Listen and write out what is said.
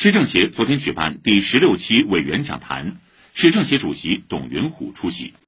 市政协昨天举办第十六期委员讲坛市政协主席董云虎出席。